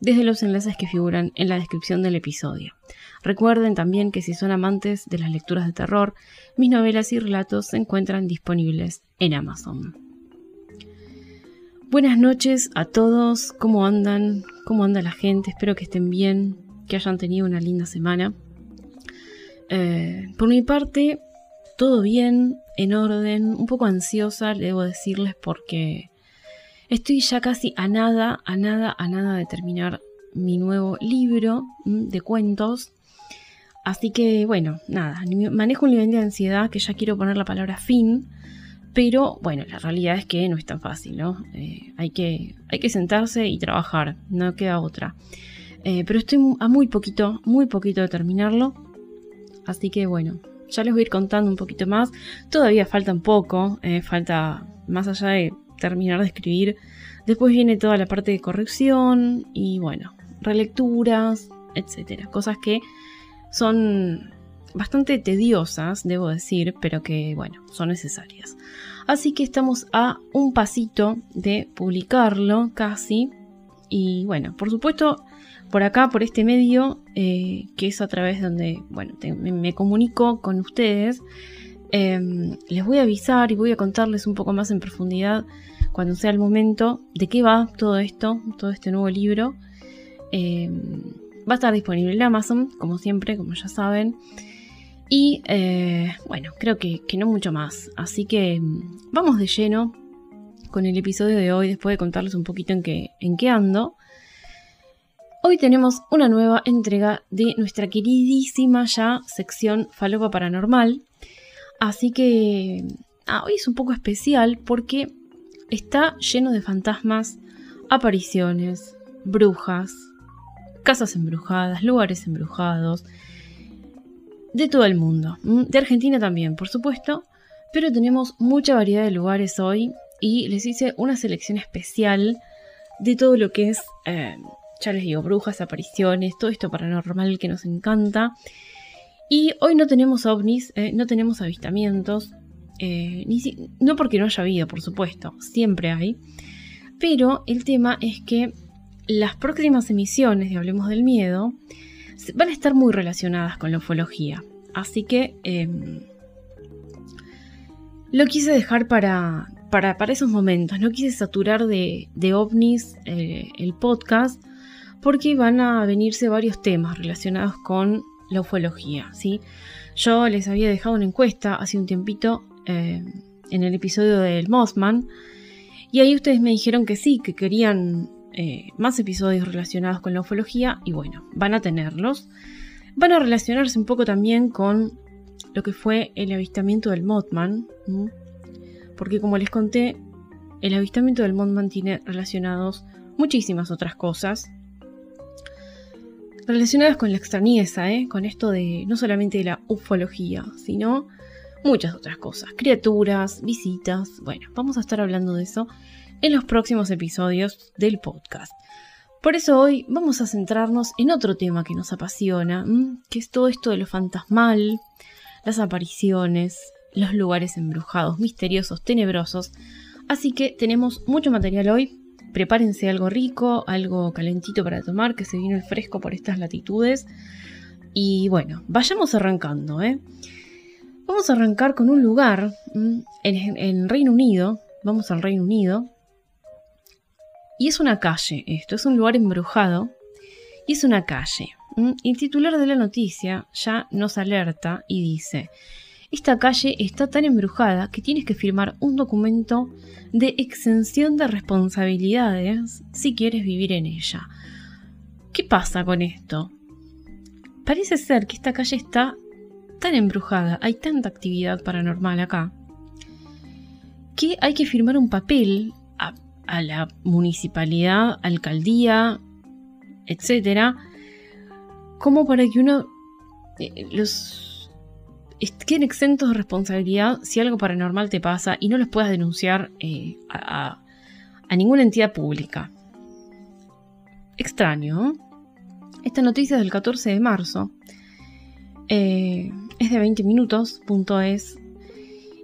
desde los enlaces que figuran en la descripción del episodio. Recuerden también que si son amantes de las lecturas de terror, mis novelas y relatos se encuentran disponibles en Amazon. Buenas noches a todos, ¿cómo andan? ¿Cómo anda la gente? Espero que estén bien, que hayan tenido una linda semana. Eh, por mi parte, todo bien, en orden, un poco ansiosa, debo decirles, porque estoy ya casi a nada, a nada, a nada de terminar mi nuevo libro de cuentos. Así que bueno, nada, manejo un nivel de ansiedad que ya quiero poner la palabra fin, pero bueno, la realidad es que no es tan fácil, ¿no? Eh, hay, que, hay que sentarse y trabajar, no queda otra. Eh, pero estoy a muy poquito, muy poquito de terminarlo, así que bueno, ya les voy a ir contando un poquito más. Todavía falta un poco, eh, falta más allá de terminar de escribir. Después viene toda la parte de corrección y bueno, relecturas, etcétera. Cosas que son bastante tediosas, debo decir, pero que, bueno, son necesarias. Así que estamos a un pasito de publicarlo casi. Y bueno, por supuesto, por acá, por este medio, eh, que es a través de donde, bueno, me, comunico con ustedes, em, les voy a avisar y voy a contarles un poco más en profundidad cuando sea el momento de qué va todo esto, todo este nuevo libro. Em, Va a estar disponible en Amazon, como siempre, como ya saben. Y eh, bueno, creo que, no mucho más. Así que mm, vamos de lleno con el episodio de hoy, después de contarles un poquito en qué, en qué ando. Hoy tenemos una nueva entrega de nuestra queridísima ya sección Falopa Paranormal. Así que ah, hoy es un poco especial porque está lleno de fantasmas, apariciones, brujas, casas embrujadas, lugares embrujados, de todo el mundo. De Argentina también, por supuesto, pero tenemos mucha variedad de lugares hoy y les hice una selección especial de todo lo que es, eh, ya les digo, brujas, apariciones, todo esto paranormal que nos encanta. Y hoy no tenemos ovnis, eh, no tenemos avistamientos, eh, no porque no haya habido, por supuesto, siempre hay. Pero el tema es que las próximas emisiones de Hablemos del Miedo van a estar muy relacionadas con la ufología. Así que em, lo quise dejar para, para, esos momentos. No quise saturar de, ovnis eh, el podcast porque van a venirse varios temas relacionados con la ufología. ¿sí? Yo les había dejado una encuesta hace un tiempito em, en el episodio del Mothman y ahí ustedes me dijeron que sí, que querían eh, más episodios relacionados con la ufología y bueno, van a tenerlos. Van a relacionarse un poco también con lo que fue el avistamiento del Mothman, porque como les conté, el avistamiento del Mothman tiene relacionados muchísimas otras cosas relacionadas con la extrañeza, ¿eh? con esto de no solamente de la ufología, sino muchas otras cosas, criaturas, visitas, bueno, vamos a estar hablando de eso en los próximos episodios del podcast. Por eso hoy vamos a centrarnos en otro tema que nos apasiona, que es todo esto de lo fantasmal, las apariciones, los lugares embrujados, misteriosos, tenebrosos. Así que tenemos mucho material hoy. Prepárense algo rico, algo calentito para tomar, que se viene el fresco por estas latitudes. Y bueno, vayamos arrancando. ¿eh? Vamos a arrancar con un lugar en, en Reino Unido. Vamos al Reino Unido, y es una calle esto, es un lugar embrujado y es una calle. El titular de la noticia ya nos alerta y dice, esta calle está tan embrujada que tienes que firmar un documento de exención de responsabilidades si quieres vivir en ella. ¿Qué pasa con esto? Parece ser que esta calle está tan embrujada, hay tanta actividad paranormal acá, que hay que firmar un papel a la municipalidad, alcaldía, etcétera, como para que uno eh, los queden exentos de responsabilidad si algo paranormal te pasa y no los puedas denunciar eh, a, ninguna entidad pública. Extraño. Esta noticia es del 14 de marzo. Eh, es de 20 minutos, punto es.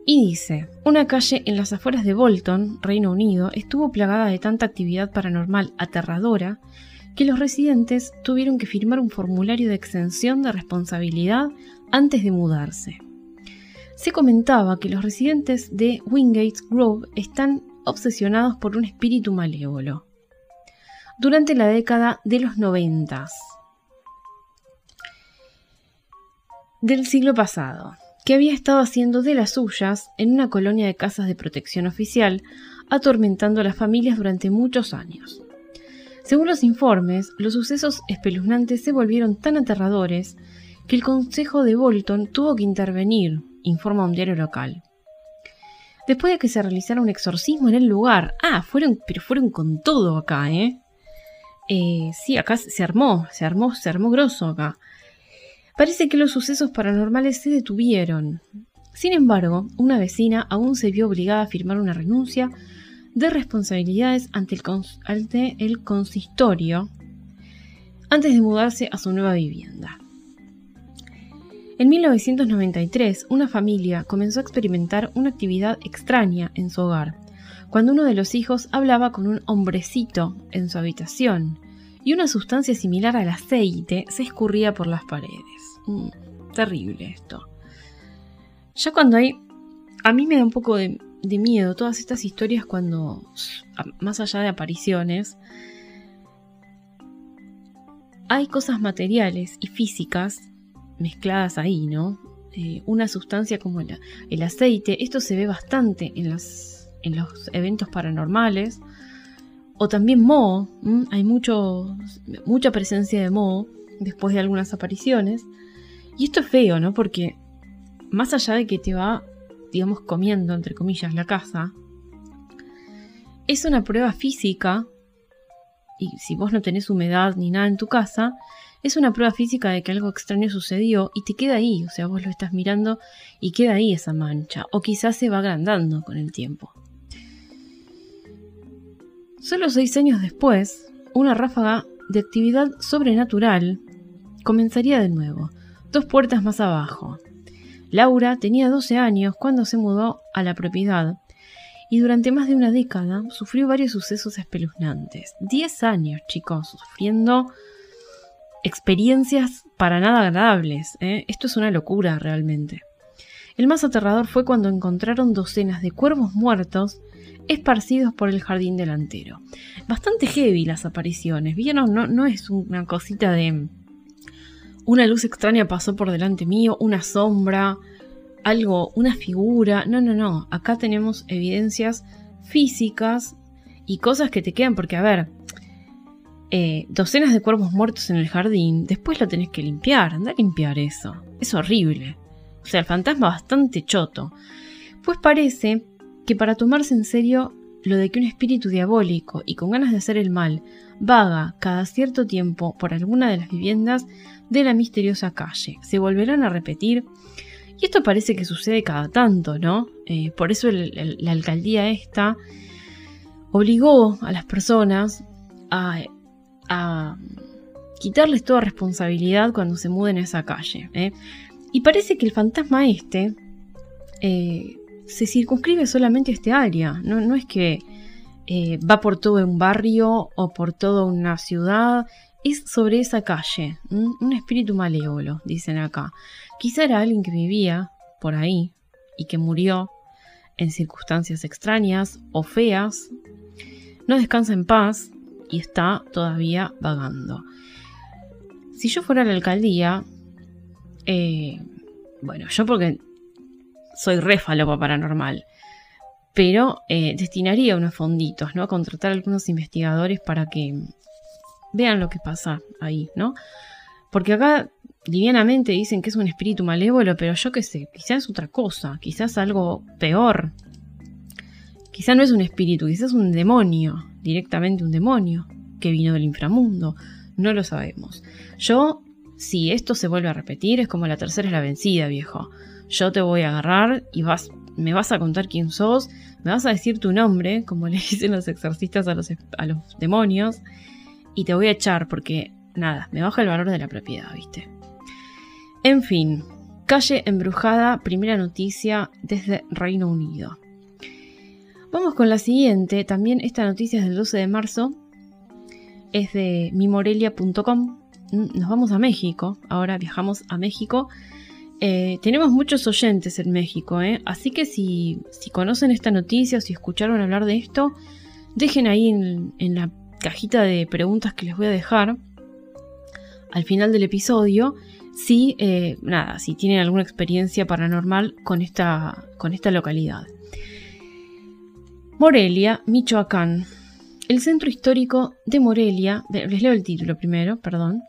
Y dice, una calle en las afueras de Bolton, Reino Unido, estuvo plagada de tanta actividad paranormal aterradora que los residentes tuvieron que firmar un formulario de exención de responsabilidad antes de mudarse. Se comentaba que los residentes de Wingate Grove están obsesionados por un espíritu malévolo. Durante la década de los noventas del siglo pasado, que había estado haciendo de las suyas en una colonia de casas de protección oficial, atormentando a las familias durante muchos años. Según los informes, los sucesos espeluznantes se volvieron tan aterradores que el Consejo de Bolton tuvo que intervenir, informa un diario local. Después de que se realizara un exorcismo en el lugar. Ah, fueron, pero fueron con todo acá, ¿eh? eh sí, acá se armó, se armó, se armó grosso acá. Parece que los sucesos paranormales se detuvieron. Sin embargo, una vecina aún se vio obligada a firmar una renuncia de responsabilidades ante el, consistorio antes de mudarse a su nueva vivienda. En 1993, una familia comenzó a experimentar una actividad extraña en su hogar, cuando uno de los hijos hablaba con un hombrecito en su habitación y una sustancia similar al aceite se escurría por las paredes. Mm, terrible esto. Ya cuando hay... A mí me da un poco de, de miedo todas estas historias cuando, más allá de apariciones, hay cosas materiales y físicas mezcladas ahí, ¿no? Eh, una sustancia como el, el, aceite, esto se ve bastante en, las, en los eventos paranormales, o también moho, hay mucha presencia de moho después de algunas apariciones, y esto es feo, ¿no? Porque más allá de que te va digamos, comiendo, entre comillas, la casa, es una prueba física, y si vos no tenés humedad ni nada en tu casa, es una prueba física de que algo extraño sucedió y te queda ahí, o sea, vos lo estás mirando y queda ahí esa mancha, o quizás se va agrandando con el tiempo. Solo seis años después, una ráfaga de actividad sobrenatural comenzaría de nuevo, dos puertas más abajo, Laura tenía 12 años cuando se mudó a la propiedad y durante más de una década sufrió varios sucesos espeluznantes. 10 años, chicos, sufriendo experiencias para nada agradables. ¿eh? Esto es una locura realmente. El más aterrador fue cuando encontraron docenas de cuervos muertos esparcidos por el jardín delantero. Bastante heavy las apariciones, ¿vieron? No, no es una cosita de una luz extraña pasó por delante mío, una sombra, algo, una figura. No, no, no. Acá tenemos evidencias físicas y cosas que te quedan porque, a ver, eh, docenas de cuerpos muertos en el jardín, después lo tenés que limpiar, anda a limpiar eso. Es horrible. O sea, el fantasma bastante choto. Pues parece que para tomarse en serio lo de que un espíritu diabólico y con ganas de hacer el mal vaga cada cierto tiempo por alguna de las viviendas de la misteriosa calle. Se volverán a repetir. Y esto parece que sucede cada tanto, ¿no? Eh, por eso la alcaldía esta obligó a las personas a, quitarles toda responsabilidad cuando se muden a esa calle. ¿eh? Y parece que el fantasma este eh, se circunscribe solamente a este área. No, no es que va por todo un barrio o por toda una ciudad es sobre esa calle, un espíritu malévolo, dicen acá. Quizá era alguien que vivía por ahí y que murió en circunstancias extrañas o feas, no descansa en paz y está todavía vagando. Si yo fuera a la alcaldía, eh, bueno, yo porque soy re paranormal, pero eh, destinaría unos fonditos, ¿no? A contratar a algunos investigadores para que vean lo que pasa ahí, ¿no? Porque acá livianamente dicen que es un espíritu malévolo, pero yo qué sé, quizás es otra cosa, quizás algo peor. Quizás no es un espíritu, quizás es un demonio, directamente un demonio que vino del inframundo. No lo sabemos. Yo, si esto se vuelve a repetir, es como la tercera es la vencida, viejo. yo te voy a agarrar y vas, me vas a contar quién sos, me vas a decir tu nombre, como le dicen los exorcistas a los, a los demonios, y te voy a echar porque, nada, me baja el valor de la propiedad, ¿viste? En fin, calle embrujada, primera noticia desde Reino Unido. Vamos con la siguiente, también esta noticia es del 12 de marzo, es de mimorelia.com. Nos vamos a México, ahora viajamos a México. Eh, tenemos muchos oyentes en México, ¿eh? así que si, conocen esta noticia o si escucharon hablar de esto, dejen ahí en, la cajita de preguntas que les voy a dejar al final del episodio si, eh, nada, si tienen alguna experiencia paranormal con esta, con esta localidad. Morelia, Michoacán. El centro histórico de Morelia, les leo el título primero, perdón,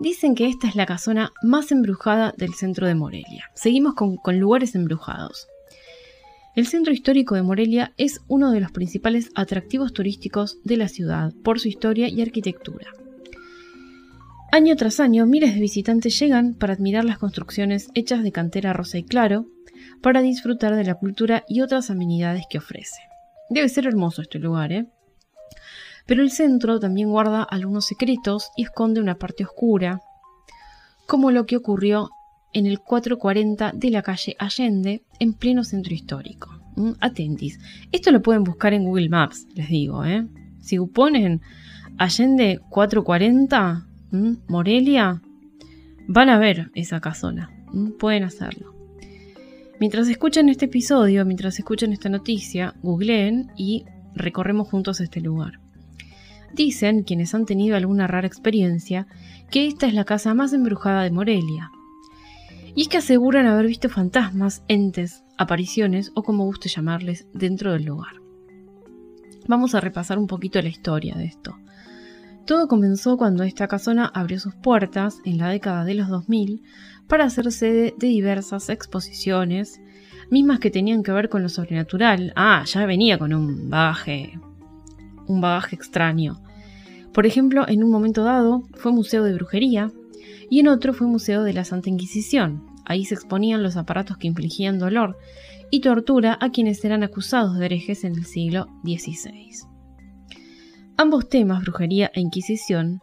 dicen que esta es la casona más embrujada del centro de Morelia. Seguimos con, con lugares embrujados. El centro histórico de Morelia es uno de los principales atractivos turísticos de la ciudad por su historia y arquitectura. Año tras año, miles de visitantes llegan para admirar las construcciones hechas de cantera rosa y claro, para disfrutar de la cultura y otras amenidades que ofrece. Debe ser hermoso este lugar, ¿eh? Pero el centro también guarda algunos secretos y esconde una parte oscura, como lo que ocurrió en el 440 de la calle Allende, en pleno centro histórico. ¿Mm? Atentis. Esto lo pueden buscar en Google Maps, les digo. ¿eh? Si ponen Allende 440, ¿Mm? Morelia, van a ver esa casona. Pueden hacerlo. Mientras escuchan este episodio, mientras escuchan esta noticia, googleen y recorremos juntos este lugar. Dicen, quienes han tenido alguna rara experiencia, que esta es la casa más embrujada de Morelia. Y es que aseguran haber visto fantasmas, entes, apariciones o como guste llamarles dentro del lugar. Vamos a repasar un poquito la historia de esto. Todo comenzó cuando esta casona abrió sus puertas en la década de los 2000 para hacer sede de diversas exposiciones, mismas que tenían que ver con lo sobrenatural. Ah, ya venía con un bagaje un bagaje extraño. Por ejemplo, en un momento dado fue museo de brujería y en otro fue museo de la Santa Inquisición. Ahí se exponían los aparatos que infligían dolor y tortura a quienes eran acusados de herejes en el siglo XVI. Ambos temas, brujería e Inquisición,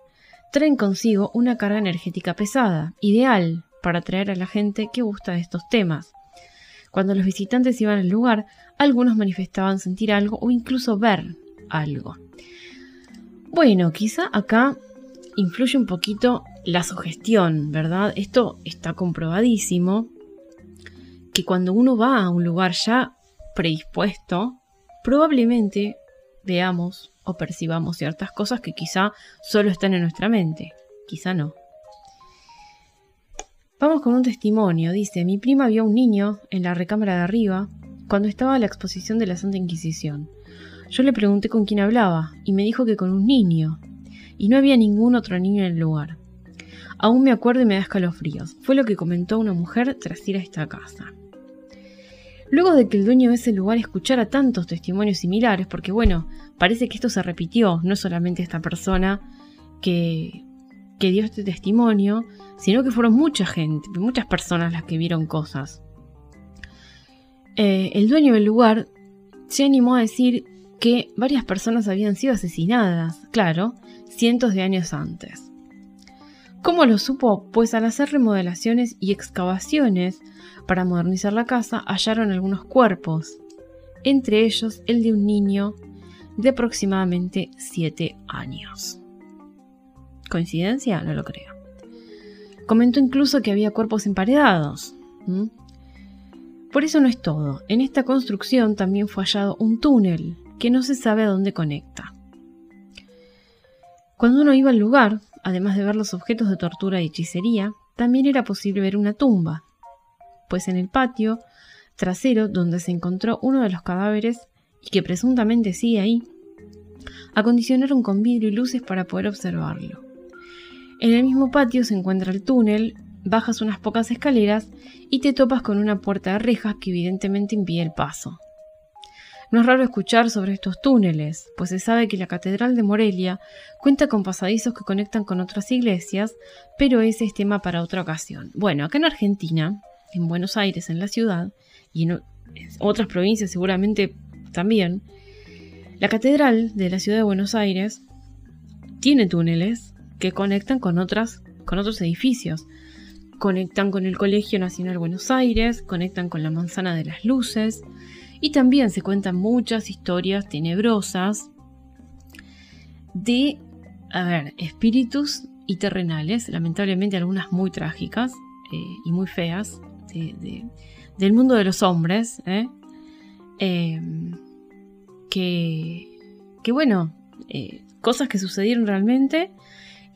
traen consigo una carga energética pesada, ideal para atraer a la gente que gusta de estos temas. Cuando los visitantes iban al lugar, algunos manifestaban sentir algo o incluso ver algo. Bueno, quizá acá influye un poquito la sugestión, ¿verdad? Esto está comprobadísimo, que cuando uno va a un lugar ya predispuesto, probablemente veamos o percibamos ciertas cosas que quizá solo están en nuestra mente, quizá no. Vamos con un testimonio, dice, mi prima vio a un niño en la recámara de arriba cuando estaba la exposición de la Santa Inquisición. Yo le pregunté con quién hablaba y me dijo que con un niño, y no había ningún otro niño en el lugar. Aún me acuerdo y me da escalofríos. Fue lo que comentó una mujer tras ir a esta casa. Luego de que el dueño de ese lugar escuchara tantos testimonios similares, porque bueno, parece que esto se repitió, no solamente esta persona que, que dio este testimonio, sino que fueron mucha gente, muchas personas las que vieron cosas. Eh, el dueño del lugar se animó a decir que varias personas habían sido asesinadas, claro, cientos de años antes. ¿Cómo lo supo? Pues al hacer remodelaciones y excavaciones para modernizar la casa hallaron algunos cuerpos, entre ellos el de un niño de aproximadamente 7 años. ¿Coincidencia? No lo creo. Comentó incluso que había cuerpos emparedados. Por eso no es todo. En esta construcción también fue hallado un túnel que no se sabe a dónde conecta. Cuando uno iba al lugar, además de ver los objetos de tortura y hechicería, también era posible ver una tumba, pues en el patio trasero donde se encontró uno de los cadáveres y que presuntamente sigue ahí, acondicionaron con vidrio y luces para poder observarlo. En el mismo patio se encuentra el túnel, bajas unas pocas escaleras y te topas con una puerta de rejas que evidentemente impide el paso. No es raro escuchar sobre estos túneles, pues se sabe que la Catedral de Morelia cuenta con pasadizos que conectan con otras iglesias, pero ese es tema para otra ocasión. Bueno, acá en Argentina en Buenos Aires, en la ciudad, y en otras provincias seguramente también, la catedral de la ciudad de Buenos Aires tiene túneles que conectan con, otras, con otros edificios. Conectan con el Colegio Nacional Buenos Aires, conectan con la Manzana de las Luces y también se cuentan muchas historias tenebrosas de, a ver, espíritus y terrenales, lamentablemente algunas muy trágicas eh, y muy feas, del mundo de los hombres, ¿eh? Em, que, bueno, eh, cosas que sucedieron realmente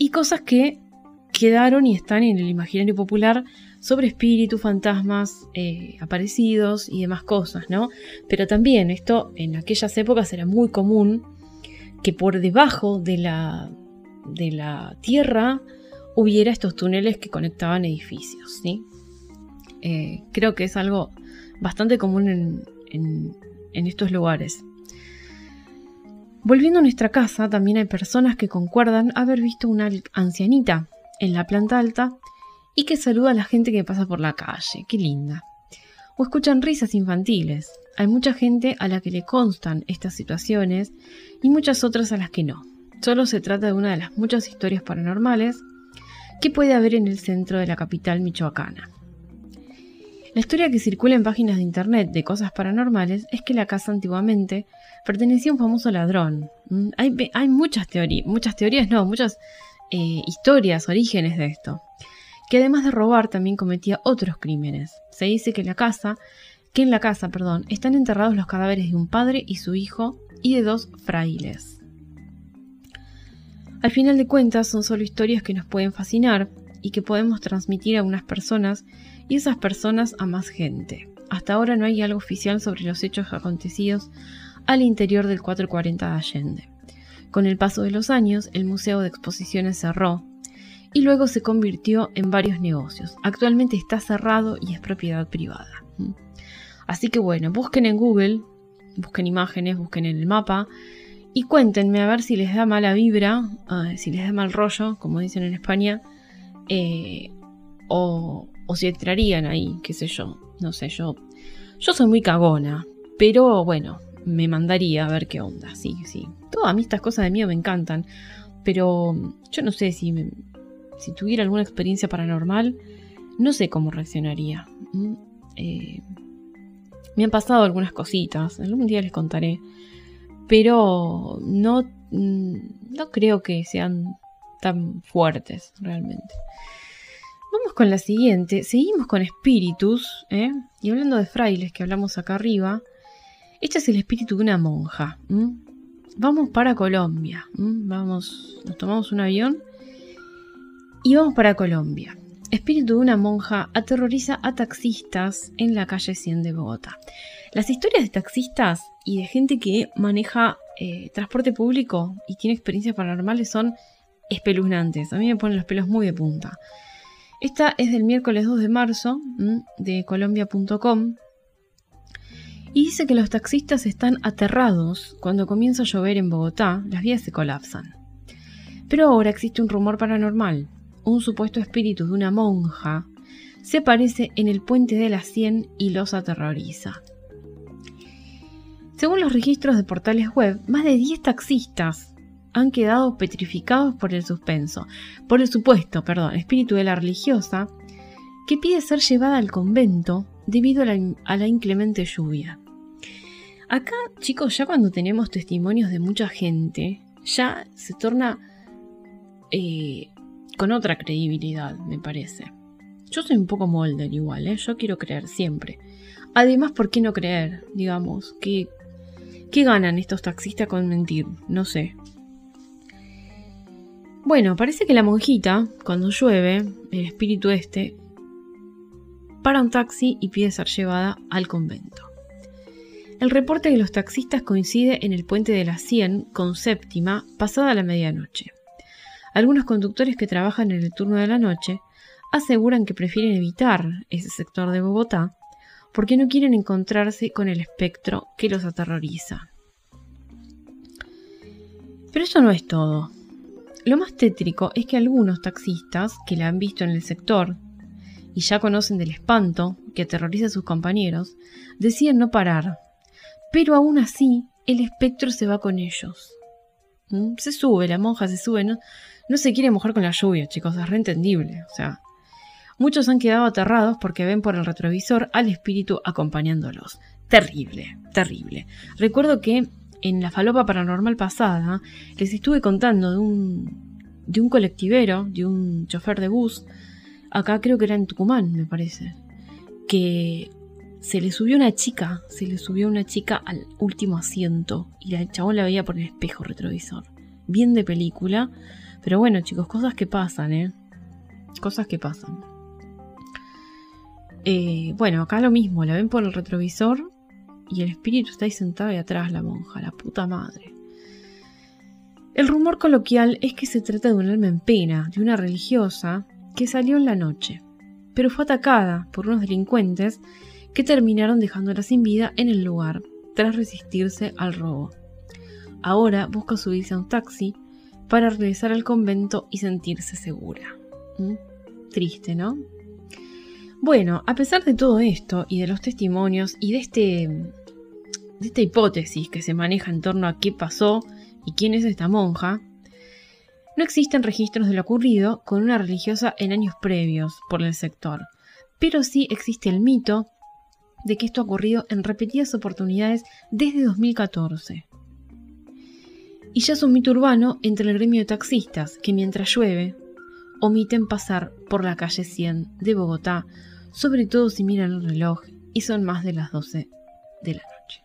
y cosas que quedaron y están en el imaginario popular sobre espíritus, fantasmas, eh, aparecidos y demás cosas, ¿no? Pero también esto en aquellas épocas era muy común que por debajo de la, de la tierra hubiera estos túneles que conectaban edificios, ¿sí? Eh, creo que es algo bastante común en estos lugares. Volviendo a nuestra casa, también hay personas que concuerdan haber visto una ancianita en la planta alta y que saluda a la gente que pasa por la calle. Qué linda. O escuchan risas infantiles. Hay mucha gente a la que le constan estas situaciones y muchas otras a las que no. Solo se trata de una de las muchas historias paranormales que puede haber en el centro de la capital michoacana. La historia que circula en páginas de internet de cosas paranormales es que la casa antiguamente pertenecía a un famoso ladrón. Mm, hay, muchas teorías, muchas teorías, no, muchas eh, historias, orígenes de esto. Que además de robar también cometía otros crímenes. Se dice que la casa, que en la casa, perdón, están enterrados los cadáveres de un padre y su hijo y de dos frailes. Al final de cuentas son solo historias que nos pueden fascinar y que podemos transmitir a unas personas y esas personas a más gente. Hasta ahora no hay algo oficial sobre los hechos acontecidos al interior del 440 de Allende. Con el paso de los años, el Museo de Exposiciones cerró y luego se convirtió en varios negocios. Actualmente está cerrado y es propiedad privada. Así que bueno, busquen en Google, busquen imágenes, busquen en el mapa y cuéntenme a ver si les da mala vibra, ah, si les da mal rollo, como dicen en España, eh, o, o si entrarían ahí, qué sé yo, no sé, yo, yo soy muy cagona, pero bueno, me mandaría a ver qué onda, sí, sí. Todas a mí estas cosas de miedo me encantan, pero yo no sé si, si tuviera alguna experiencia paranormal, no sé cómo reaccionaría. Eh, me han pasado algunas cositas, algún día les contaré, pero no, no creo que sean tan fuertes realmente. Vamos con la siguiente. Seguimos con espíritus. ¿eh? Y hablando de frailes que hablamos acá arriba. Este es el espíritu de una monja. Vamos para Colombia. Vamos, nos tomamos un avión y vamos para Colombia. Espíritu de una monja aterroriza a taxistas en la calle 100 de Bogotá. Las historias de taxistas y de gente que maneja eh, transporte público y tiene experiencias paranormales son espeluznantes. A mí me ponen los pelos muy de punta. Esta es del miércoles 2 de marzo de colombia.com y dice que los taxistas están aterrados cuando comienza a llover en Bogotá, las vías se colapsan. Pero ahora existe un rumor paranormal. Un supuesto espíritu de una monja se aparece en el puente de la 100 y los aterroriza. Según los registros de portales web, más de 10 taxistas han quedado petrificados por el suspenso, por el supuesto, perdón, espíritu de la religiosa, que pide ser llevada al convento debido a la, inclemente lluvia. Acá, chicos, ya cuando tenemos testimonios de mucha gente, ya se torna eh, con otra credibilidad, me parece. Yo soy un poco molder igual, ¿eh? yo quiero creer siempre. Además, ¿por qué no creer? Digamos, ¿qué, ¿qué ganan estos taxistas con mentir? No sé. Bueno, parece que la monjita, cuando llueve, el espíritu este, para un taxi y pide ser llevada al convento. El reporte de los taxistas coincide en el puente de la 100 con séptima pasada la medianoche. Algunos conductores que trabajan en el turno de la noche aseguran que prefieren evitar ese sector de Bogotá porque no quieren encontrarse con el espectro que los aterroriza. Pero eso no es todo. Lo más tétrico es que algunos taxistas que la han visto en el sector y ya conocen del espanto que aterroriza a sus compañeros, deciden no parar. Pero aún así, el espectro se va con ellos. ¿Mm? Se sube, la monja se sube, no, no se quiere mojar con la lluvia, chicos, es reentendible. O sea, muchos han quedado aterrados porque ven por el retrovisor al espíritu acompañándolos. Terrible, terrible. Recuerdo que en la falopa paranormal pasada les estuve contando de un, de un colectivero, de un chofer de bus, acá creo que era en Tucumán, me parece, que se le subió una chica, se le subió una chica al último asiento y el chabón la veía por el espejo retrovisor. Bien de película, pero bueno chicos, cosas que pasan, ¿eh? Cosas que pasan. Eh, bueno, acá lo mismo, la ven por el retrovisor y el espíritu está ahí sentado y atrás la monja, la puta madre. El rumor coloquial es que se trata de un alma en pena, de una religiosa, que salió en la noche, pero fue atacada por unos delincuentes que terminaron dejándola sin vida en el lugar, tras resistirse al robo. Ahora busca subirse a un taxi para regresar al convento y sentirse segura. ¿Mm? Triste, ¿no? Bueno, a pesar de todo esto y de los testimonios y de, este, de esta hipótesis que se maneja en torno a qué pasó y quién es esta monja, no existen registros de lo ocurrido con una religiosa en años previos por el sector, pero sí existe el mito de que esto ha ocurrido en repetidas oportunidades desde 2014. Y ya es un mito urbano entre el gremio de taxistas que mientras llueve omiten pasar por la calle 100 de Bogotá sobre todo si miran el reloj y son más de las 12 de la noche.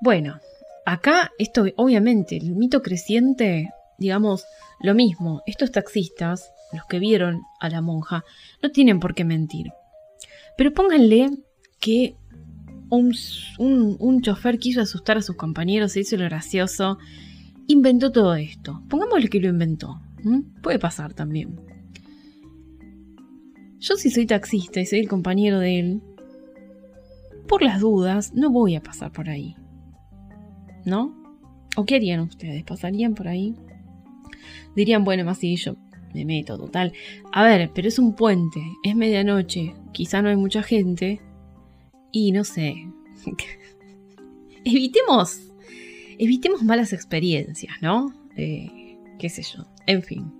Bueno, acá esto obviamente, el mito creciente, digamos, lo mismo, estos taxistas, los que vieron a la monja, no tienen por qué mentir. Pero pónganle que un, un, chofer quiso asustar a sus compañeros, se hizo lo gracioso, inventó todo esto. Pongámosle que lo inventó. Puede pasar también. Yo si soy taxista y soy el compañero de él, por las dudas, no voy a pasar por ahí. ¿No? ¿O qué harían ustedes? ¿Pasarían por ahí? Dirían, bueno, más si yo me meto, total. A ver, pero es un puente, es medianoche, quizá no hay mucha gente. Y no sé. evitemos. Evitemos malas experiencias, ¿no? Eh, qué sé yo. En fin.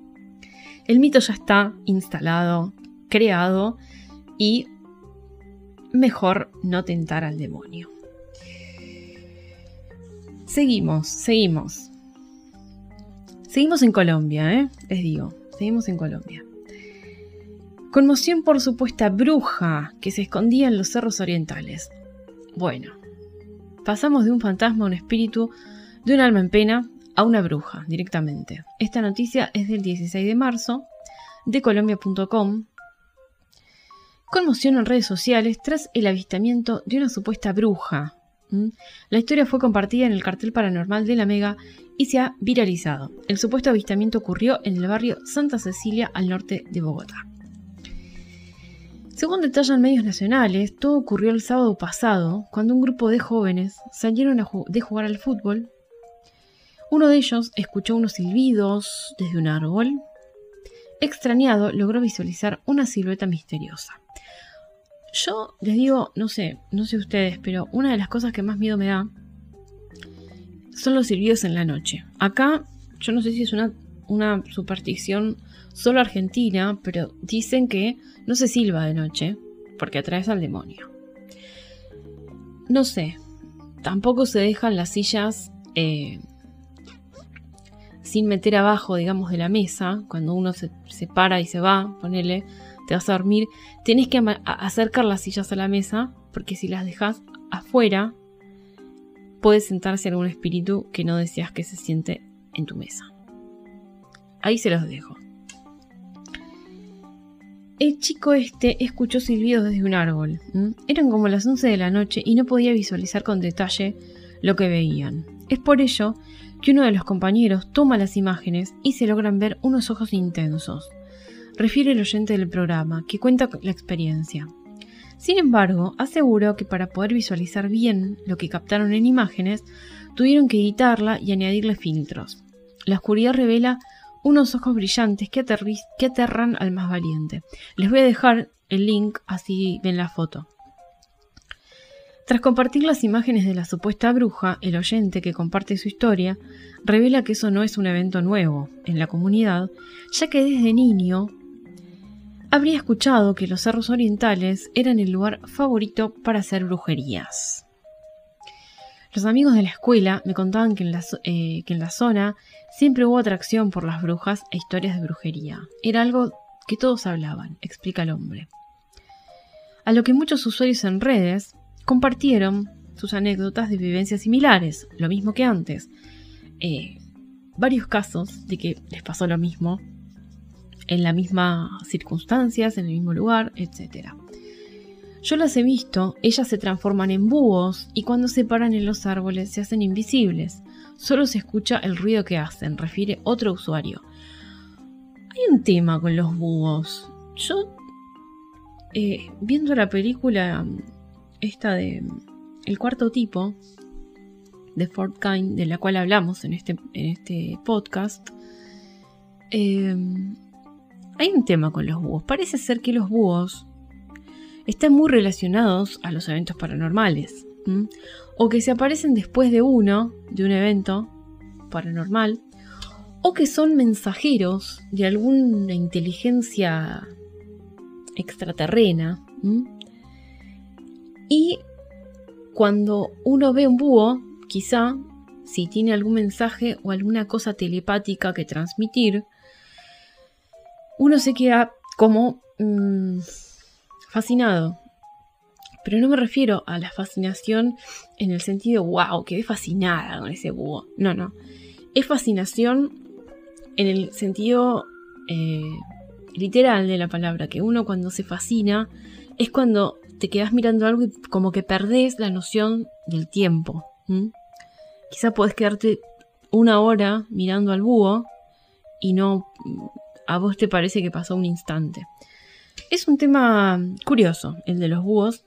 El mito ya está instalado creado y mejor no tentar al demonio. Seguimos, seguimos. Seguimos en Colombia, ¿eh? les digo, seguimos en Colombia. Conmoción por supuesta bruja que se escondía en los cerros orientales. Bueno, pasamos de un fantasma a un espíritu, de un alma en pena, a una bruja directamente. Esta noticia es del 16 de marzo de colombia.com conmoción en redes sociales tras el avistamiento de una supuesta bruja. La historia fue compartida en el cartel paranormal de la Mega y se ha viralizado. El supuesto avistamiento ocurrió en el barrio Santa Cecilia al norte de Bogotá. Según detallan medios nacionales, todo ocurrió el sábado pasado, cuando un grupo de jóvenes salieron de jugar al fútbol. Uno de ellos escuchó unos silbidos desde un árbol. Extrañado, logró visualizar una silueta misteriosa. Yo les digo, no sé, no sé ustedes, pero una de las cosas que más miedo me da son los silbidos en la noche. Acá, yo no sé si es una, una superstición solo argentina, pero dicen que no se silba de noche porque atraes al demonio. No sé, tampoco se dejan las sillas eh, sin meter abajo, digamos, de la mesa, cuando uno se, se para y se va, ponele te vas a dormir, tenés que acercar las sillas a la mesa, porque si las dejas afuera, puede sentarse algún espíritu que no deseas que se siente en tu mesa. Ahí se los dejo. El chico este escuchó silbidos desde un árbol. Eran como las 11 de la noche y no podía visualizar con detalle lo que veían. Es por ello que uno de los compañeros toma las imágenes y se logran ver unos ojos intensos refiere el oyente del programa, que cuenta la experiencia. Sin embargo, aseguró que para poder visualizar bien lo que captaron en imágenes, tuvieron que editarla y añadirle filtros. La oscuridad revela unos ojos brillantes que, que aterran al más valiente. Les voy a dejar el link así ven la foto. Tras compartir las imágenes de la supuesta bruja, el oyente que comparte su historia revela que eso no es un evento nuevo en la comunidad, ya que desde niño habría escuchado que los cerros orientales eran el lugar favorito para hacer brujerías. Los amigos de la escuela me contaban que en, la, eh, zona siempre hubo atracción por las brujas e historias de brujería. Era algo que todos hablaban, explica el hombre. A lo que muchos usuarios en redes compartieron sus anécdotas de vivencias similares, lo mismo que antes. Eh, varios casos de que les pasó lo mismo, en las mismas circunstancias, en el mismo lugar, etc. Yo las he visto, ellas se transforman en búhos y cuando se paran en los árboles se hacen invisibles. Solo se escucha el ruido que hacen, refiere otro usuario. Hay un tema con los búhos. Yo, eh, viendo la película esta de El cuarto tipo, de Fort Kind, de la cual hablamos en este, en este podcast, eh, hay un tema con los búhos. Parece ser que los búhos están muy relacionados a los eventos paranormales. O que se aparecen después de uno, de un evento paranormal. O que son mensajeros de alguna inteligencia extraterrena. Y cuando uno ve un búho, quizá, si tiene algún mensaje o alguna cosa telepática que transmitir, uno se queda como mm, fascinado. Pero no me refiero a la fascinación en el sentido, wow, quedé fascinada con ese búho. No, no. Es fascinación en el sentido eh, literal de la palabra, que uno cuando se fascina es cuando te quedas mirando algo y como que perdés la noción del tiempo. Quizá podés quedarte una hora mirando al búho y no a vos te parece que pasó un instante. Es un tema curioso, el de los búhos.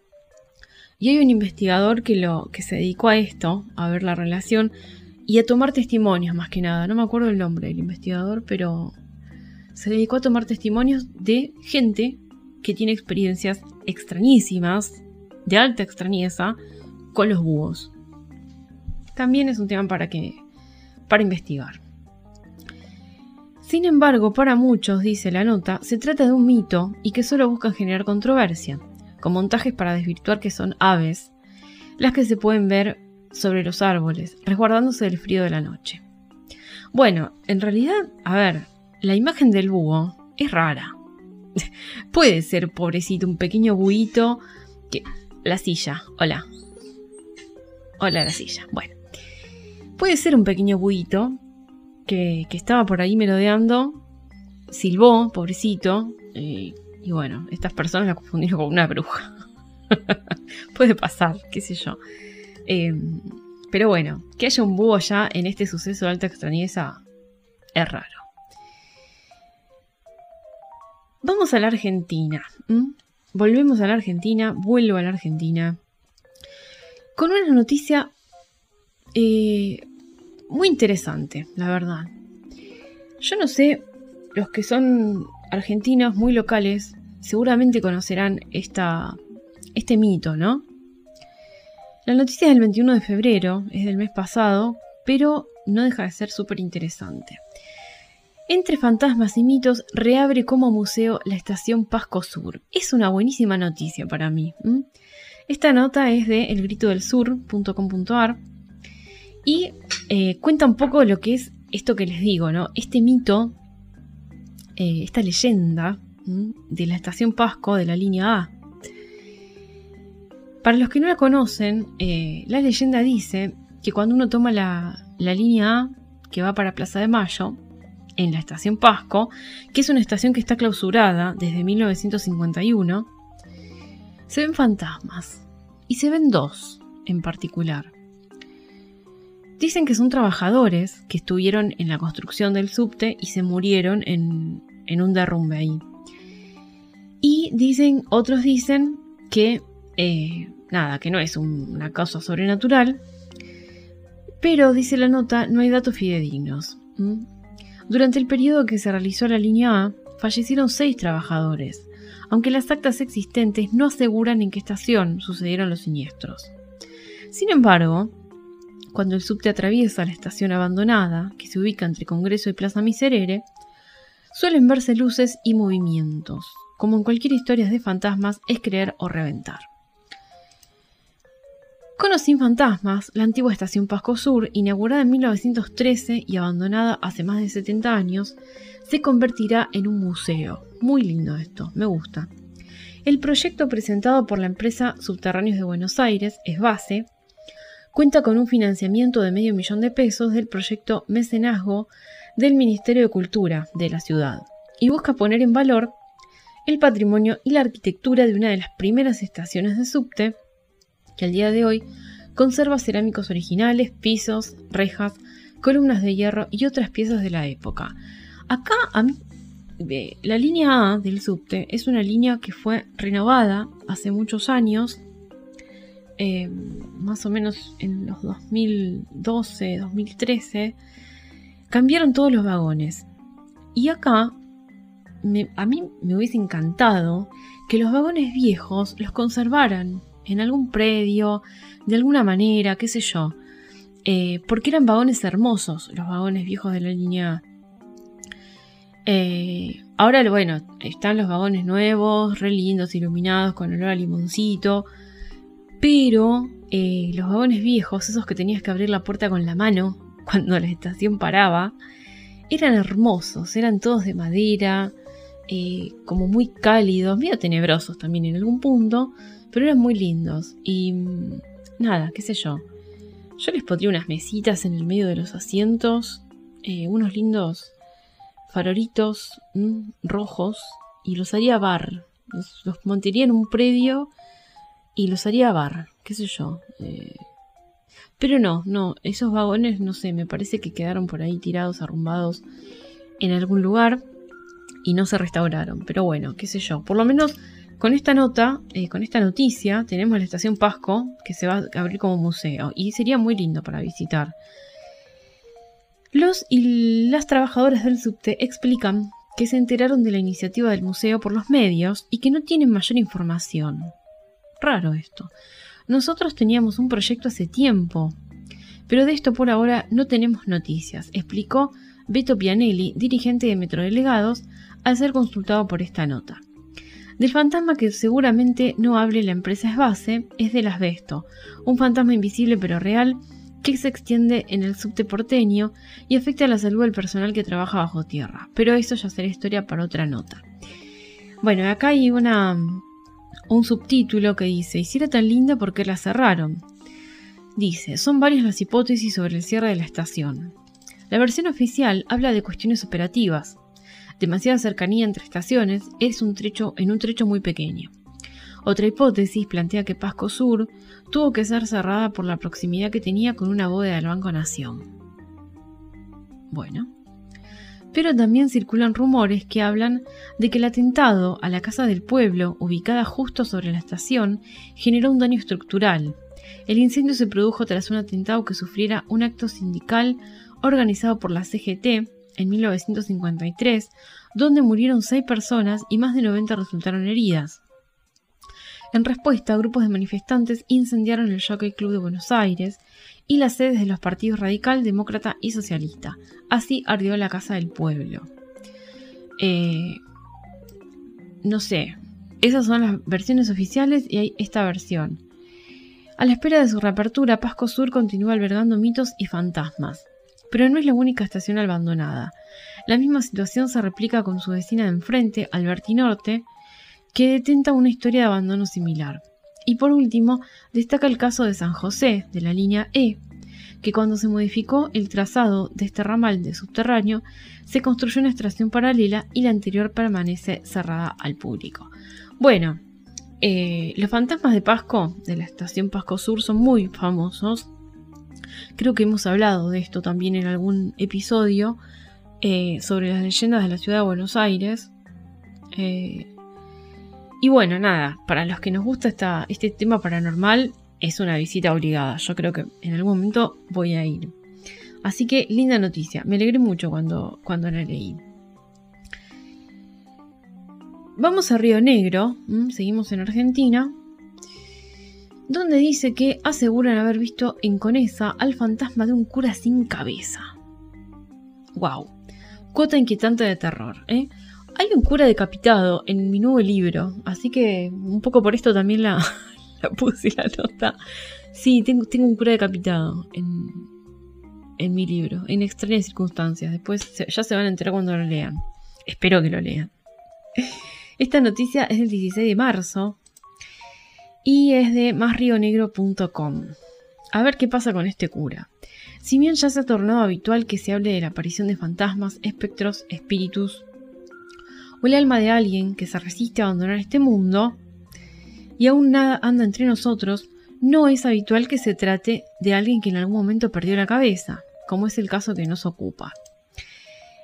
Y hay un investigador que, lo, que se dedicó a esto, a ver la relación y a tomar testimonios más que nada. No me acuerdo el nombre del investigador, pero se dedicó a tomar testimonios de gente que tiene experiencias extrañísimas, de alta extrañeza, con los búhos. También es un tema para que para investigar. Sin embargo, para muchos, dice la nota, se trata de un mito y que solo buscan generar controversia, con montajes para desvirtuar que son aves, las que se pueden ver sobre los árboles, resguardándose del frío de la noche. Bueno, en realidad, a ver, la imagen del búho es rara. Puede ser, pobrecito, un pequeño buito que... La silla, hola. Hola la silla, bueno. Puede ser un pequeño buito que, estaba por ahí merodeando, silbó, pobrecito, eh, y bueno, estas personas la confundieron con una bruja. Puede pasar, qué sé yo. Eh, pero bueno, que haya un búho ya en este suceso de alta extrañeza es raro. Vamos a la Argentina. Volvemos a la Argentina, vuelvo a la Argentina. Con una noticia eh, muy interesante, la verdad. Yo no sé, los que son argentinos muy locales seguramente conocerán esta, este mito, ¿no? La noticia es del 21 de febrero, es del mes pasado, pero no deja de ser súper interesante. Entre fantasmas y mitos, reabre como museo la estación Pasco Sur. Es una buenísima noticia para mí. Esta nota es de elgritodelsur.com.ar y eh, cuenta un poco lo que es esto que les digo, ¿no? Este mito, eh, esta leyenda de la estación Pasco de la línea A. Para los que no la conocen, eh, la leyenda dice que cuando uno toma la, la línea A que va para Plaza de Mayo, en la estación Pasco, que es una estación que está clausurada desde 1951, se ven fantasmas. Y se ven dos en particular. Dicen que son trabajadores que estuvieron en la construcción del subte y se murieron en, un derrumbe ahí. Y dicen, otros dicen que eh, nada, que no es una causa sobrenatural, pero dice la nota, no hay datos fidedignos. Durante el periodo que se realizó la línea A, fallecieron seis trabajadores, aunque las actas existentes no aseguran en qué estación sucedieron los siniestros. Sin embargo, cuando el subte atraviesa la estación abandonada, que se ubica entre Congreso y Plaza Miserere, suelen verse luces y movimientos. Como en cualquier historia de fantasmas, es creer o reventar. Con o sin fantasmas, la antigua estación Pasco Sur, inaugurada en 1913 y abandonada hace más de 70 años, se convertirá en un museo. Muy lindo esto, me gusta. El proyecto presentado por la empresa Subterráneos de Buenos Aires, es base, cuenta con un financiamiento de medio millón de pesos del proyecto Mecenazgo del Ministerio de Cultura de la ciudad y busca poner en valor el patrimonio y la arquitectura de una de las primeras estaciones de subte que al día de hoy conserva cerámicos originales, pisos, rejas, columnas de hierro y otras piezas de la época. Acá a mí, la línea A del subte es una línea que fue renovada hace muchos años, eh, más o menos en los 2012, 2013, cambiaron todos los vagones. Y acá a mí me hubiese encantado que los vagones viejos los conservaran en algún predio, de alguna manera, qué sé yo. Eh, porque eran vagones hermosos, los vagones viejos de la línea eh, ahora, bueno, están los vagones nuevos, re lindos, iluminados, con olor a limoncito. Pero eh, los vagones viejos, esos que tenías que abrir la puerta con la mano cuando la estación paraba, eran hermosos, eran todos de madera, como muy cálidos, medio tenebrosos también en algún punto, pero eran muy lindos. Y mm, nada, qué sé yo. Yo les pondría unas mesitas en el medio de los asientos, eh, unos lindos faroritos mm, rojos y los haría bar. Los, los, montaría en un predio y los haría bar, qué sé yo. Eh. pero no, no, esos vagones, no sé, me parece que quedaron por ahí tirados, arrumbados en algún lugar y no se restauraron. Pero bueno, qué sé yo. Por lo menos con esta nota, eh, con esta noticia, tenemos la estación Pasco que se va a abrir como museo y sería muy lindo para visitar. Los y las trabajadoras del subte explican que se enteraron de la iniciativa del museo por los medios y que no tienen mayor información. Raro esto. Nosotros teníamos un proyecto hace tiempo, pero de esto por ahora no tenemos noticias, explicó Beto Pianelli, dirigente de Metrodelegados, al ser consultado por esta nota. Del fantasma que seguramente no hable la empresa es base, es del asbesto, un fantasma invisible pero real que se extiende en el subte porteño y afecta a la salud del personal que trabaja bajo tierra. Pero eso ya será historia para otra nota. Bueno, acá hay una, un subtítulo que dice, y tan linda porque la cerraron. Dice, son varias las hipótesis sobre el cierre de la estación. La versión oficial habla de cuestiones operativas, demasiada cercanía entre estaciones es un trecho, en un trecho muy pequeño. Otra hipótesis plantea que Pasco Sur tuvo que ser cerrada por la proximidad que tenía con una bóveda del Banco Nación. Bueno. Pero también circulan rumores que hablan de que el atentado a la Casa del Pueblo, ubicada justo sobre la estación, generó un daño estructural. El incendio se produjo tras un atentado que sufriera un acto sindical organizado por la CGT en 1953, donde murieron seis personas y más de 90 resultaron heridas. En respuesta, grupos de manifestantes incendiaron el Jockey Club de Buenos Aires y las sedes de los partidos radical, demócrata y socialista. Así ardió la Casa del Pueblo. Eh, no sé, esas son las versiones oficiales y hay esta versión. A la espera de su reapertura, Pasco Sur continúa albergando mitos y fantasmas. Pero no es la única estación abandonada. La misma situación se replica con su vecina de enfrente, Alberti Norte, que detenta una historia de abandono similar. Y por último, destaca el caso de San José, de la línea E, que cuando se modificó el trazado de este ramal de subterráneo, se construyó una estación paralela y la anterior permanece cerrada al público. Bueno, eh, los fantasmas de Pasco, de la estación Pasco Sur, son muy famosos Creo que hemos hablado de esto también en algún episodio eh, sobre las leyendas de la ciudad de Buenos Aires. Eh, y bueno, nada, para los que nos gusta este tema paranormal, es una visita obligada. Yo creo que en algún momento voy a ir. Así que linda noticia, me alegré mucho cuando, cuando la leí. Vamos a Río Negro, seguimos en Argentina, donde dice que aseguran haber visto en Conesa al fantasma de un cura sin cabeza. ¡Wow! Cuota inquietante de terror, ¿eh? Hay un cura decapitado en mi nuevo libro, así que un poco por esto también la, la puse la nota. Sí, tengo, un cura decapitado en, en mi libro, en extrañas circunstancias. Después ya se van a enterar cuando lo lean. Espero que lo lean. Esta noticia es del 16 de marzo y es de masrionegro.com. A ver qué pasa con este cura. Si bien ya se ha tornado habitual que se hable de la aparición de fantasmas, espectros, espíritus o el alma de alguien que se resiste a abandonar este mundo, y aún nada anda entre nosotros, no es habitual que se trate de alguien que en algún momento perdió la cabeza, como es el caso que nos ocupa.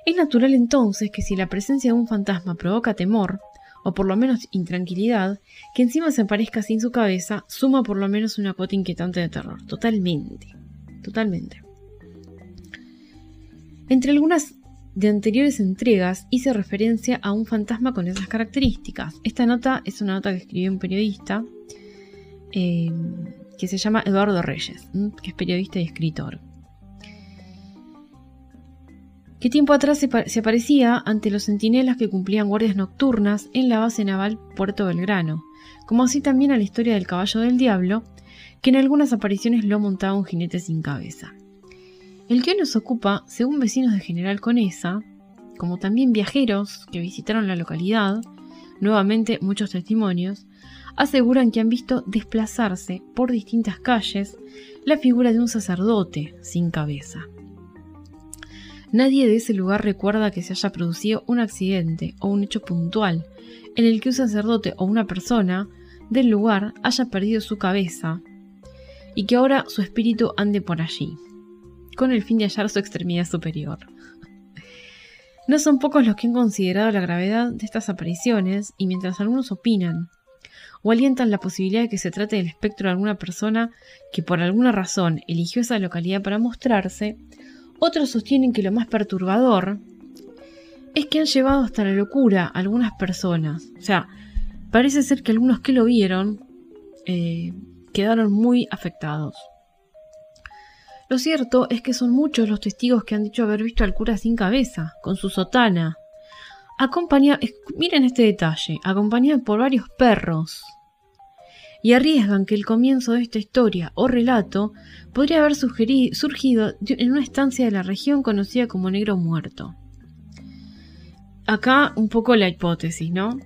Es natural entonces que si la presencia de un fantasma provoca temor, o por lo menos intranquilidad, que encima se aparezca sin su cabeza, suma por lo menos una cuota inquietante de terror. Totalmente. Totalmente. Entre algunas de anteriores entregas hice referencia a un fantasma con esas características. Esta nota es una nota que escribió un periodista eh, que se llama Eduardo Reyes, que es periodista y escritor. ¿Qué tiempo atrás se, aparecía ante los centinelas que cumplían guardias nocturnas en la base naval Puerto Belgrano, como así también a la historia del caballo del diablo, que en algunas apariciones lo montaba un jinete sin cabeza. El que hoy nos ocupa, según vecinos de General Conesa, como también viajeros que visitaron la localidad, nuevamente muchos testimonios, aseguran que han visto desplazarse por distintas calles la figura de un sacerdote sin cabeza. Nadie de ese lugar recuerda que se haya producido un accidente o un hecho puntual en el que un sacerdote o una persona del lugar haya perdido su cabeza y que ahora su espíritu ande por allí con el fin de hallar su extremidad superior. No son pocos los que han considerado la gravedad de estas apariciones, y mientras algunos opinan o alientan la posibilidad de que se trate del espectro de alguna persona que por alguna razón eligió esa localidad para mostrarse, otros sostienen que lo más perturbador es que han llevado hasta la locura a algunas personas. O sea, parece ser que algunos que lo vieron eh, quedaron muy afectados. Lo cierto es que son muchos los testigos que han dicho haber visto al cura sin cabeza, con su sotana. Acompaña, miren este detalle, acompañado por varios perros. Y arriesgan que el comienzo de esta historia o relato podría haber surgido en una estancia de la región conocida como Negro Muerto. Acá un poco la hipótesis, ¿no?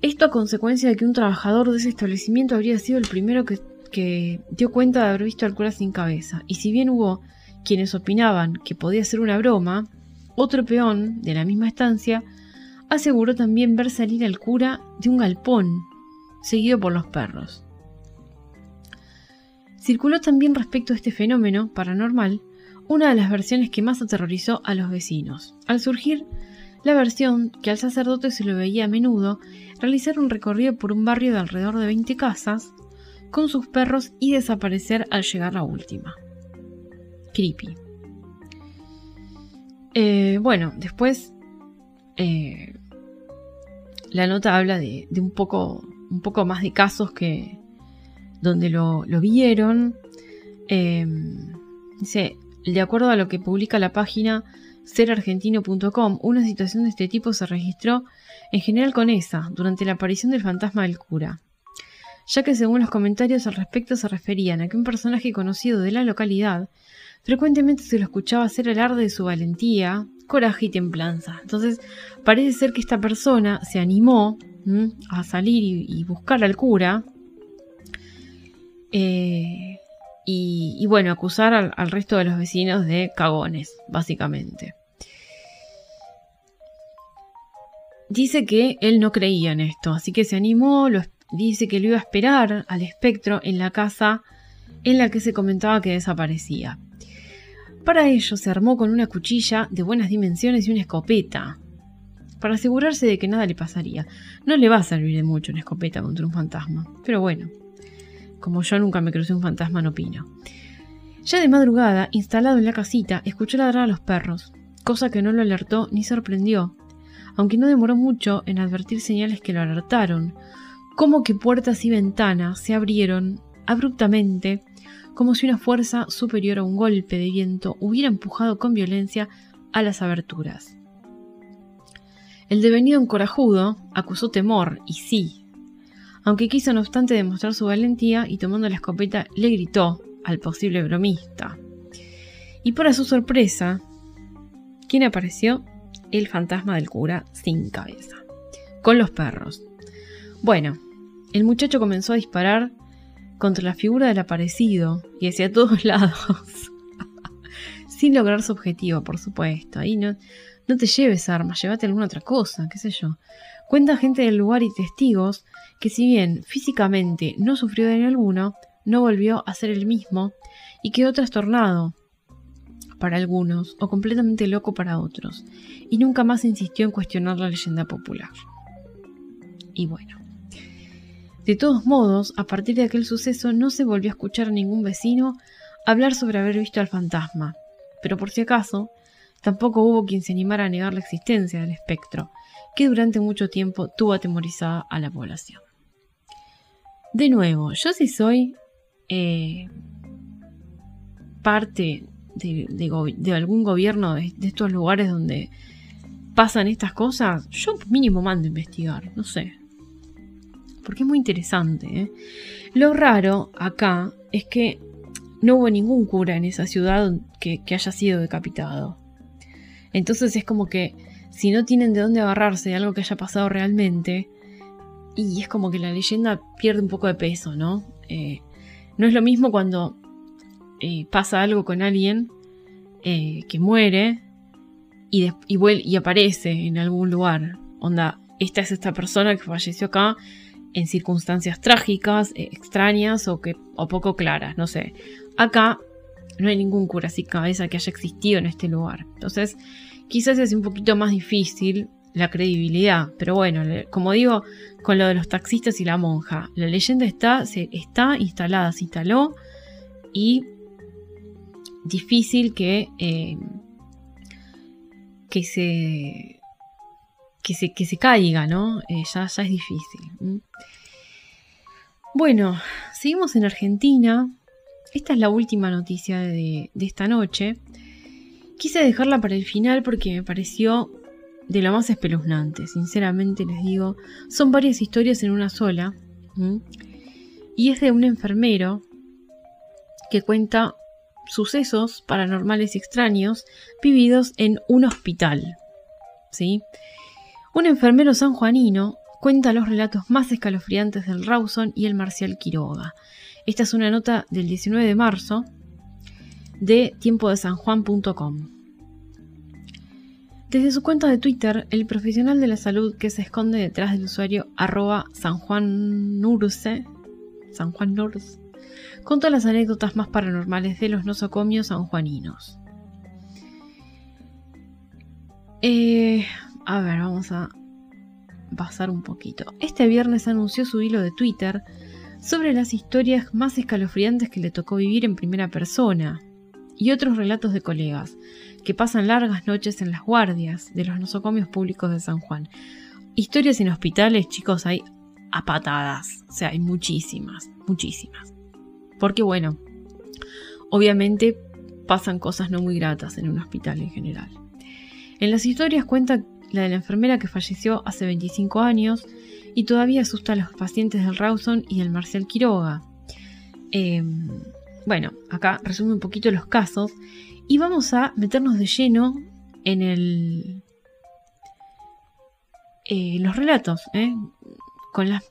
Esto a consecuencia de que un trabajador de ese establecimiento habría sido el primero que que dio cuenta de haber visto al cura sin cabeza, y si bien hubo quienes opinaban que podía ser una broma, otro peón de la misma estancia aseguró también ver salir al cura de un galpón, seguido por los perros. Circuló también respecto a este fenómeno paranormal una de las versiones que más aterrorizó a los vecinos, al surgir la versión que al sacerdote se lo veía a menudo realizar un recorrido por un barrio de alrededor de 20 casas con sus perros y desaparecer al llegar la última. Creepy. Eh, bueno, después eh, la nota habla de, un, poco, un poco más de casos que donde lo, vieron. Eh, dice, de acuerdo a lo que publica la página serargentino.com, una situación de este tipo se registró en general con esa, durante la aparición del fantasma del cura ya que según los comentarios al respecto se referían a que un personaje conocido de la localidad frecuentemente se lo escuchaba hacer alarde de su valentía, coraje y templanza. Entonces parece ser que esta persona se animó a salir y, buscar al cura eh, y, bueno, acusar al, resto de los vecinos de cagones, básicamente. Dice que él no creía en esto, así que se animó, dice que lo iba a esperar al espectro en la casa en la que se comentaba que desaparecía. Para ello se armó con una cuchilla de buenas dimensiones y una escopeta, para asegurarse de que nada le pasaría. No le va a servir de mucho una escopeta contra un fantasma, pero bueno, como yo nunca me crucé un fantasma, no opino. Ya de madrugada, instalado en la casita, escuchó ladrar a los perros, cosa que no lo alertó ni sorprendió, aunque no demoró mucho en advertir señales que lo alertaron, como que puertas y ventanas se abrieron abruptamente, como si una fuerza superior a un golpe de viento hubiera empujado con violencia a las aberturas. El devenido encorajudo acusó temor, y sí, aunque quiso no obstante demostrar su valentía y tomando la escopeta le gritó al posible bromista. Y para su sorpresa, ¿quién apareció? El fantasma del cura sin cabeza, con los perros. Bueno, el muchacho comenzó a disparar contra la figura del aparecido y hacia todos lados, sin lograr su objetivo, por supuesto. Ahí no, no te lleves armas, llévate alguna otra cosa, qué sé yo. Cuenta gente del lugar y testigos que si bien físicamente no sufrió daño alguno, no volvió a ser el mismo y quedó trastornado para algunos o completamente loco para otros, y nunca más insistió en cuestionar la leyenda popular. Y bueno. De todos modos, a partir de aquel suceso no se volvió a escuchar a ningún vecino hablar sobre haber visto al fantasma, pero por si acaso, tampoco hubo quien se animara a negar la existencia del espectro, que durante mucho tiempo tuvo atemorizada a la población. De nuevo, yo sí soy eh, parte de, algún gobierno de, estos lugares donde pasan estas cosas, yo mínimo mando a investigar, no sé. Porque es muy interesante. ¿eh? Lo raro acá es que no hubo ningún cura en esa ciudad que, haya sido decapitado. Entonces es como que si no tienen de dónde agarrarse de algo que haya pasado realmente, y es como que la leyenda pierde un poco de peso, ¿no? Eh, no es lo mismo cuando eh, pasa algo con alguien que muere y, y, aparece en algún lugar. Onda, esta es esta persona que falleció acá en circunstancias trágicas, extrañas o, que, o poco claras, no sé. Acá no hay ningún cura sin cabeza que haya existido en este lugar. Entonces, quizás es un poquito más difícil la credibilidad. Pero bueno, como digo, con lo de los taxistas y la monja, la leyenda está, se, está instalada, se instaló y difícil que, eh, que, se, que, se, que se caiga, ¿no? Eh, ya, ya, es difícil. Bueno, seguimos en Argentina. Esta es la última noticia de, de esta noche. Quise dejarla para el final porque me pareció de lo más espeluznante, sinceramente les digo. Son varias historias en una sola. Y es de un enfermero que cuenta sucesos paranormales y extraños vividos en un hospital. ¿Sí? Un enfermero sanjuanino cuenta los relatos más escalofriantes del Rawson y el Marcial Quiroga. Esta es una nota del 19 de marzo de tiempodesanjuan.com. Desde su cuenta de Twitter, el profesional de la salud que se esconde detrás del usuario arroba sanjuannurse, San Juan contó las anécdotas más paranormales de los nosocomios sanjuaninos. Eh, a ver, vamos a pasar un poquito. Este viernes anunció su hilo de Twitter sobre las historias más escalofriantes que le tocó vivir en primera persona y otros relatos de colegas que pasan largas noches en las guardias de los nosocomios públicos de San Juan. Historias en hospitales, chicos, hay a patadas. O sea, hay muchísimas, muchísimas. Porque bueno, obviamente pasan cosas no muy gratas en un hospital en general. En las historias cuenta la de la enfermera que falleció hace 25 años y todavía asusta a los pacientes del Rawson y del Marcel Quiroga. Em, bueno, acá resume un poquito los casos y vamos a meternos de lleno en el. Eh, los relatos, ¿eh? con las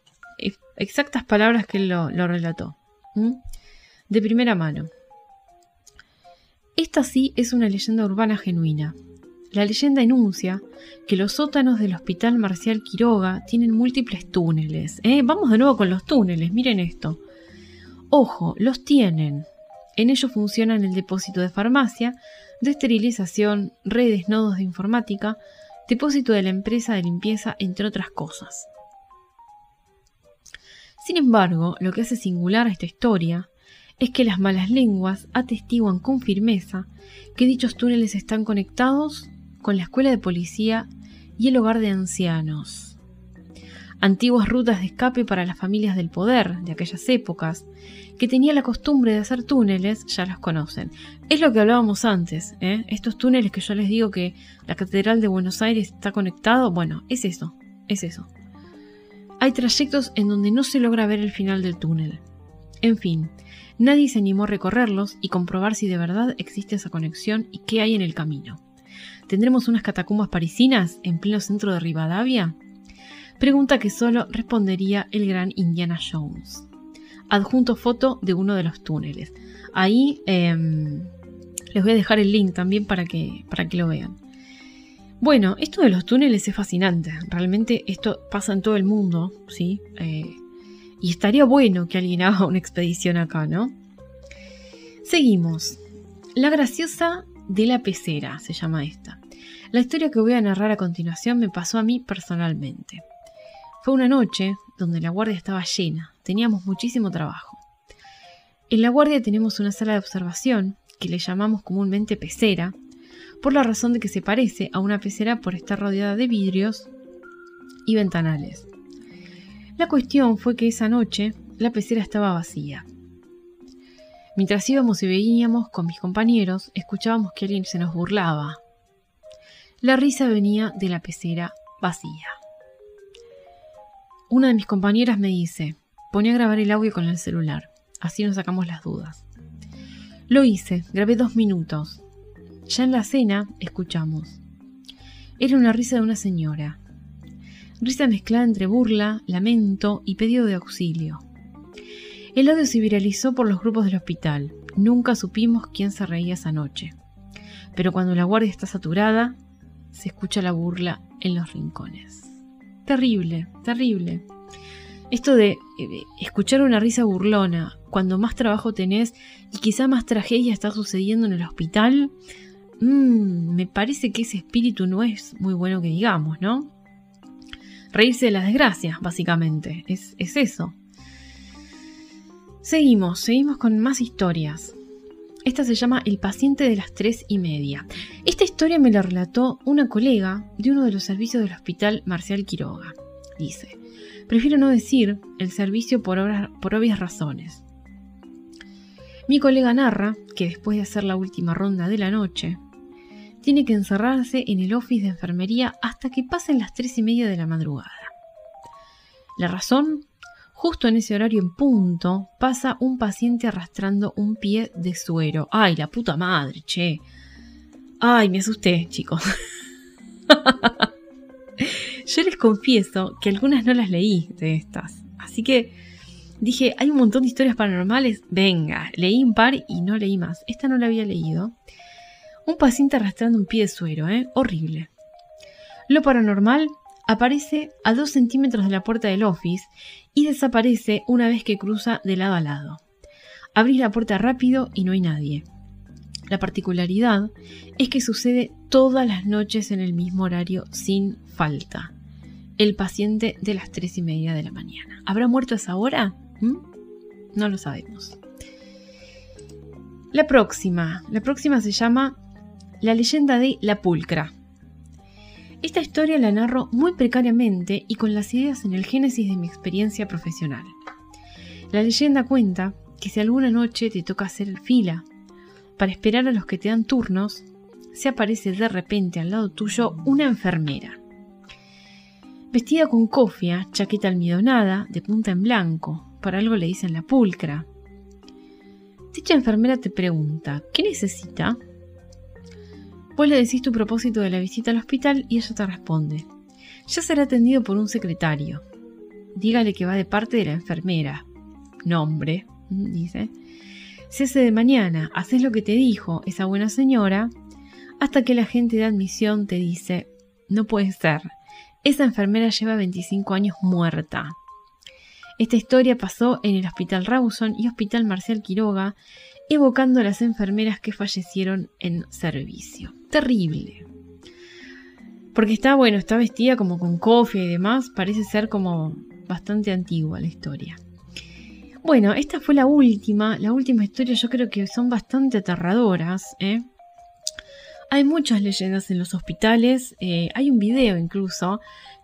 exactas palabras que él lo, relató. De primera mano. Esta sí es una leyenda urbana genuina. La leyenda enuncia que los sótanos del Hospital Marcial Quiroga tienen múltiples túneles. ¿eh? Vamos de nuevo con los túneles, miren esto. Ojo, los tienen. En ello funcionan el depósito de farmacia, de esterilización, redes, nodos de informática, depósito de la empresa de limpieza, entre otras cosas. Sin embargo, lo que hace singular a esta historia es que las malas lenguas atestiguan con firmeza que dichos túneles están conectados con la escuela de policía y el hogar de ancianos. Antiguas rutas de escape para las familias del poder de aquellas épocas, que tenían la costumbre de hacer túneles, ya los conocen. Es lo que hablábamos antes, ¿eh? estos túneles que yo les digo que la Catedral de Buenos Aires está conectado, bueno, es eso, es eso. Hay trayectos en donde no se logra ver el final del túnel. En fin, Nadie se animó a recorrerlos y comprobar si de verdad existe esa conexión y qué hay en el camino. ¿Tendremos unas catacumbas parisinas en pleno centro de Rivadavia? Pregunta que solo respondería el gran Indiana Jones. Adjunto foto de uno de los túneles. Ahí em, les voy a dejar el link también para que, para que lo vean. Bueno, esto de los túneles es fascinante. Realmente esto pasa en todo el mundo, ¿sí? Eh, y estaría bueno que alguien haga una expedición acá, ¿no? Seguimos. La graciosa de la pecera se llama esta. La historia que voy a narrar a continuación me pasó a mí personalmente. Fue una noche donde la guardia estaba llena, teníamos muchísimo trabajo. En la guardia tenemos una sala de observación, que le llamamos comúnmente pecera, por la razón de que se parece a una pecera por estar rodeada de vidrios y ventanales. La cuestión fue que esa noche la pecera estaba vacía. Mientras íbamos y veníamos con mis compañeros, escuchábamos que alguien se nos burlaba. La risa venía de la pecera vacía. Una de mis compañeras me dice, pone a grabar el audio con el celular, así nos sacamos las dudas. Lo hice, grabé dos minutos. Ya en la cena, escuchamos. Era una risa de una señora, risa mezclada entre burla, lamento y pedido de auxilio. El audio se viralizó por los grupos del hospital. Nunca supimos quién se reía esa noche. Pero cuando la guardia está saturada, se escucha la burla en los rincones. Terrible, terrible. Esto de eh, escuchar una risa burlona cuando más trabajo tenés y quizá más tragedia está sucediendo en el hospital, mmm, me parece que ese espíritu no es muy bueno que digamos, ¿no? reírse de las desgracias, básicamente. Es, eso. Seguimos, seguimos con más historias. Esta se llama El paciente de las tres y media. Esta historia me la relató una colega de uno de los servicios del hospital Marcial Quiroga. Dice, prefiero no decir el servicio por, obvias razones. Mi colega narra que después de hacer la última ronda de la noche, tiene que encerrarse en el office de enfermería hasta que pasen las tres y media de la madrugada. La razón, justo en ese horario en punto, pasa un paciente arrastrando un pie de suero. ¡Ay, la puta madre, che! ¡Ay, me asusté, chicos! Yo les confieso que algunas no las leí de estas. Así que dije, hay un montón de historias paranormales. Venga, leí un par y no leí más. Esta no la había leído. Un paciente arrastrando un pie de suero, ¿eh? Horrible. Lo paranormal aparece a dos centímetros de la puerta del office y desaparece una vez que cruza de lado a lado. Abrís la puerta rápido y no hay nadie. La particularidad es que sucede todas las noches en el mismo horario sin falta. El paciente de las tres y media de la mañana. ¿Habrá muerto a esa hora? ¿Mm? No lo sabemos. La próxima. La próxima se llama la leyenda de La Pulcra. Esta historia la narro muy precariamente y con las ideas en el génesis de mi experiencia profesional. La leyenda cuenta que si alguna noche te toca hacer fila para esperar a los que te dan turnos, se aparece de repente al lado tuyo una enfermera. Vestida con cofia, chaqueta almidonada, de punta en blanco, por algo le dicen la pulcra. Dicha enfermera te pregunta, ¿qué necesita? Vos le decís tu propósito de la visita al hospital y ella te responde. Ya será atendido por un secretario. Dígale que va de parte de la enfermera. Nombre, dice. Se hace de mañana, haces lo que te dijo esa buena señora, hasta que la gente de admisión te dice, no puede ser, esa enfermera lleva 25 años muerta. Esta historia pasó en el Hospital Rawson y Hospital Marcial Quiroga evocando a las enfermeras que fallecieron en servicio. Terrible. Porque está, bueno, está vestida como con cofia y demás, parece ser como bastante antigua la historia. Bueno, esta fue la última, la última historia yo creo que son bastante aterradoras. ¿eh? Hay muchas leyendas en los hospitales, eh, hay un video incluso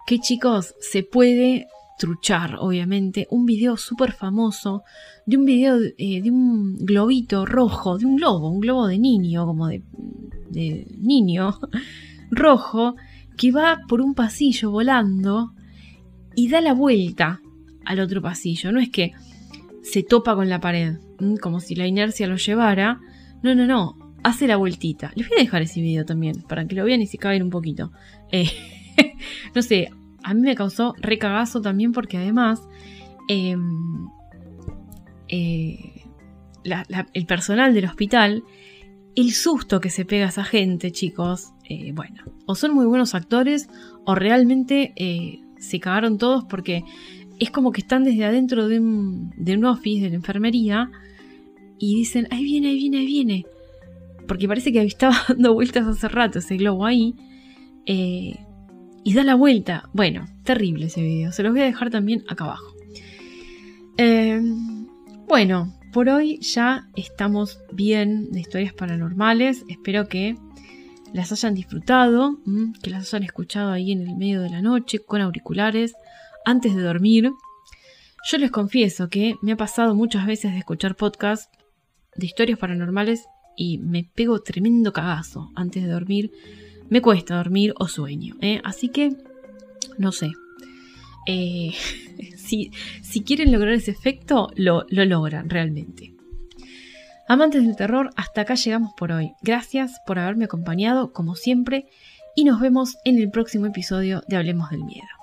que chicos se puede truchar, obviamente, un video súper famoso de un video eh, de un globito rojo, de un globo, un globo de niño, como de, niño, rojo, que va por un pasillo volando y da la vuelta al otro pasillo. No es que se topa con la pared, como si la inercia lo llevara. No, no, no. Hace la vueltita. Les voy a dejar ese video también, para que lo vean y se caen un poquito. Eh, no sé, a mí me causó recagazo también porque además em, eh, el personal del hospital, el susto que se pega a esa gente, chicos, eh, bueno, o son muy buenos actores o realmente se cagaron todos porque es como que están desde adentro de un, de un office, de la enfermería, y dicen, ahí viene, ahí viene, ahí viene. Porque parece que estaba dando vueltas hace rato ese globo ahí. Eh, y da la vuelta. Bueno, terrible ese video. Se los voy a dejar también acá abajo. Eh, bueno, por hoy ya estamos bien de historias paranormales. Espero que las hayan disfrutado, que las hayan escuchado ahí en el medio de la noche con auriculares antes de dormir. Yo les confieso que me ha pasado muchas veces de escuchar podcasts de historias paranormales y me pego tremendo cagazo antes de dormir. Me cuesta dormir o sueño. ¿eh? Así que, no sé. Eh, si, si, quieren lograr ese efecto, lo, lo logran realmente. Amantes del terror, hasta acá llegamos por hoy. Gracias por haberme acompañado, como siempre, y nos vemos en el próximo episodio de Hablemos del Miedo.